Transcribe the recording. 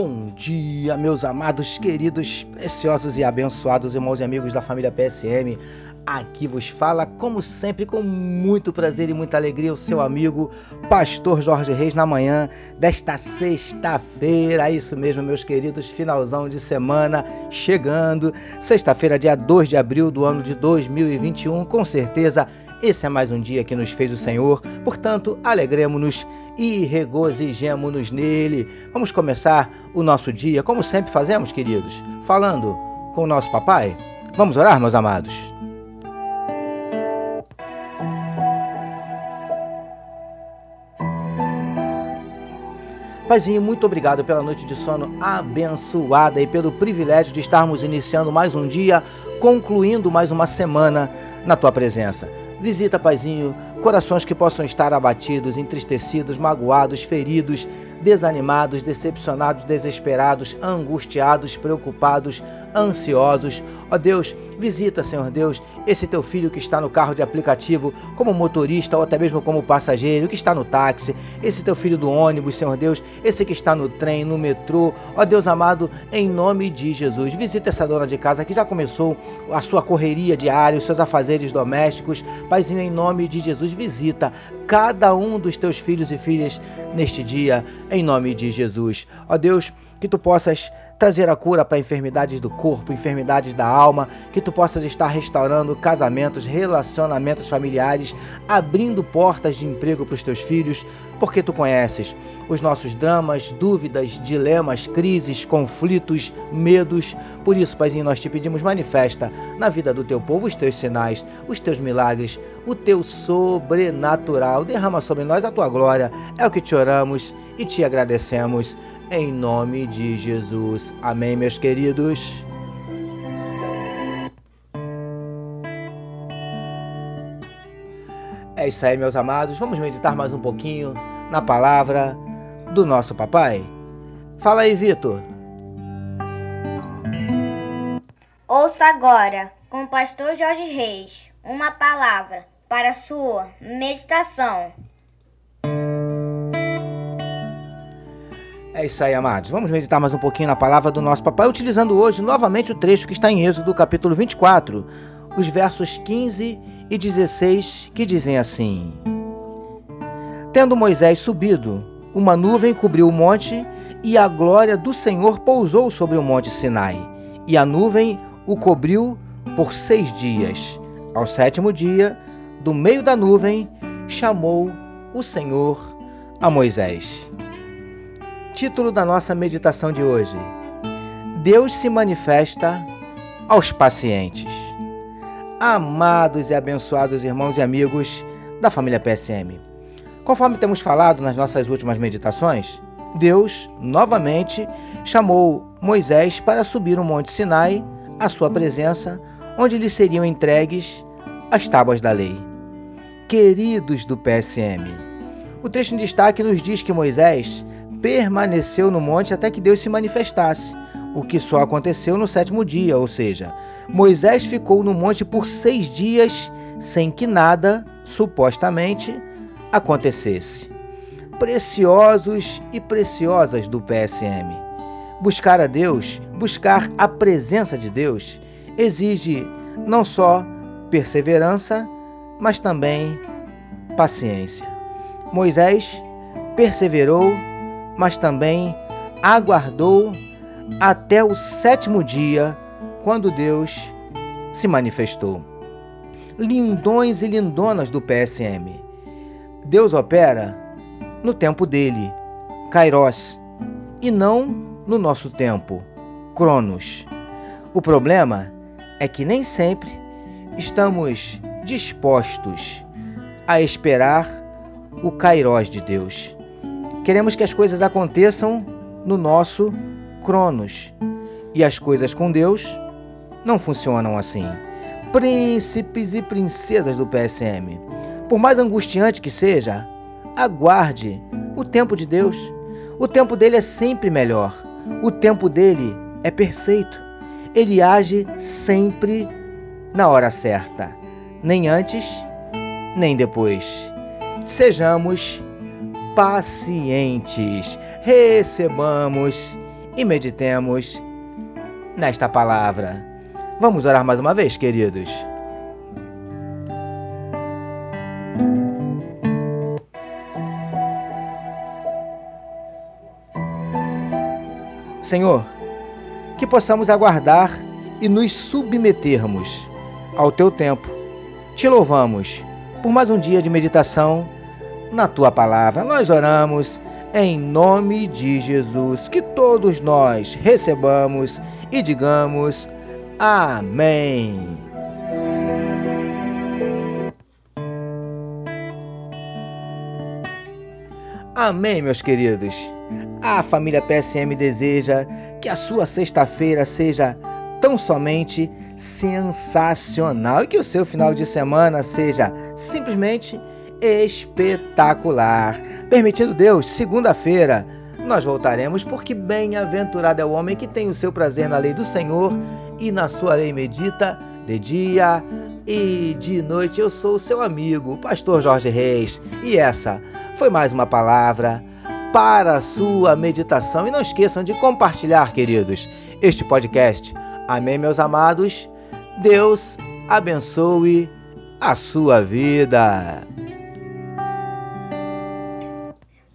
Bom dia, meus amados, queridos, preciosos e abençoados irmãos e amigos da família PSM. Aqui vos fala, como sempre, com muito prazer e muita alegria, o seu amigo Pastor Jorge Reis, na manhã desta sexta-feira. Isso mesmo, meus queridos, finalzão de semana chegando. Sexta-feira, dia 2 de abril do ano de 2021. Com certeza, esse é mais um dia que nos fez o Senhor, portanto, alegremos-nos e regozijemo-nos nele. Vamos começar o nosso dia, como sempre fazemos, queridos, falando com o nosso papai. Vamos orar, meus amados? Paizinho, muito obrigado pela noite de sono abençoada e pelo privilégio de estarmos iniciando mais um dia, concluindo mais uma semana na tua presença. Visita, Paizinho, corações que possam estar abatidos, entristecidos, magoados, feridos, desanimados, decepcionados, desesperados, angustiados, preocupados, ansiosos. Ó Deus, visita, Senhor Deus, esse teu filho que está no carro de aplicativo como motorista ou até mesmo como passageiro, que está no táxi, esse teu filho do ônibus, Senhor Deus, esse que está no trem, no metrô. Ó Deus amado, em nome de Jesus, visita essa dona de casa que já começou a sua correria diária, os seus afazeres domésticos. Paizinho, em nome de Jesus, visita cada um dos teus filhos e filhas neste dia, em nome de Jesus. Ó Deus, que tu possas trazer a cura para enfermidades do corpo, enfermidades da alma, que tu possas estar restaurando casamentos, relacionamentos familiares, abrindo portas de emprego para os teus filhos, porque tu conheces os nossos dramas, dúvidas, dilemas, crises, conflitos, medos. Por isso, Paizinho, nós te pedimos, manifesta na vida do teu povo os teus sinais, os teus milagres, o teu sobrenatural. Derrama sobre nós a tua glória. É o que te oramos e te agradecemos em nome de Jesus. Amém, meus queridos. É isso aí, meus amados. Vamos meditar mais um pouquinho na palavra do nosso papai. Fala aí, Vitor. Ouça agora, com o pastor Jorge Reis, uma palavra para sua meditação. É isso aí, amados. Vamos meditar mais um pouquinho na palavra do nosso papai, utilizando hoje novamente o trecho que está em Êxodo, capítulo 24, os versos 15 e 16, que dizem assim: Tendo Moisés subido, uma nuvem cobriu o monte, e a glória do Senhor pousou sobre o monte Sinai, e a nuvem o cobriu por seis dias. Ao sétimo dia, do meio da nuvem, chamou o Senhor a Moisés título da nossa meditação de hoje: Deus se manifesta aos pacientes. Amados e abençoados irmãos e amigos da família PSM. Conforme temos falado nas nossas últimas meditações, Deus novamente chamou Moisés para subir o Monte Sinai, à sua presença, onde lhe seriam entregues as tábuas da lei. Queridos do PSM, o texto em destaque nos diz que Moisés permaneceu no monte até que Deus se manifestasse, o que só aconteceu no sétimo dia, ou seja, Moisés ficou no monte por seis dias sem que nada, supostamente, acontecesse. Preciosos e preciosas do PSM. Buscar a Deus, buscar a presença de Deus, exige não só perseverança, mas também paciência. Moisés perseverou mas também aguardou até o sétimo dia, quando Deus se manifestou. Lindões e lindonas do PSM. Deus opera no tempo dele, Kairos, e não no nosso tempo, Cronos. O problema é que nem sempre estamos dispostos a esperar o Kairos de Deus. Queremos que as coisas aconteçam no nosso Cronos. E as coisas com Deus não funcionam assim. Príncipes e princesas do PSM, por mais angustiante que seja, aguarde o tempo de Deus. O tempo dele é sempre melhor. O tempo dele é perfeito. Ele age sempre na hora certa, nem antes, nem depois. Sejamos pacientes. Recebamos e meditemos nesta palavra. Vamos orar mais uma vez, queridos. Senhor, que possamos aguardar e nos submetermos ao teu tempo. Te louvamos por mais um dia de meditação na tua palavra. Nós oramos em nome de Jesus, que todos nós recebamos e digamos amém. Amém, meus queridos. A família PSM deseja que a sua sexta-feira seja tão somente sensacional e que o seu final de semana seja simplesmente espetacular. Permitindo Deus, segunda-feira nós voltaremos, porque bem-aventurado é o homem que tem o seu prazer na lei do Senhor e na sua lei medita de dia e de noite. Eu sou o seu amigo, pastor Jorge Reis, e essa foi mais uma palavra para a sua meditação. E não esqueçam de compartilhar, queridos, este podcast. Amém, meus amados. Deus abençoe a sua vida.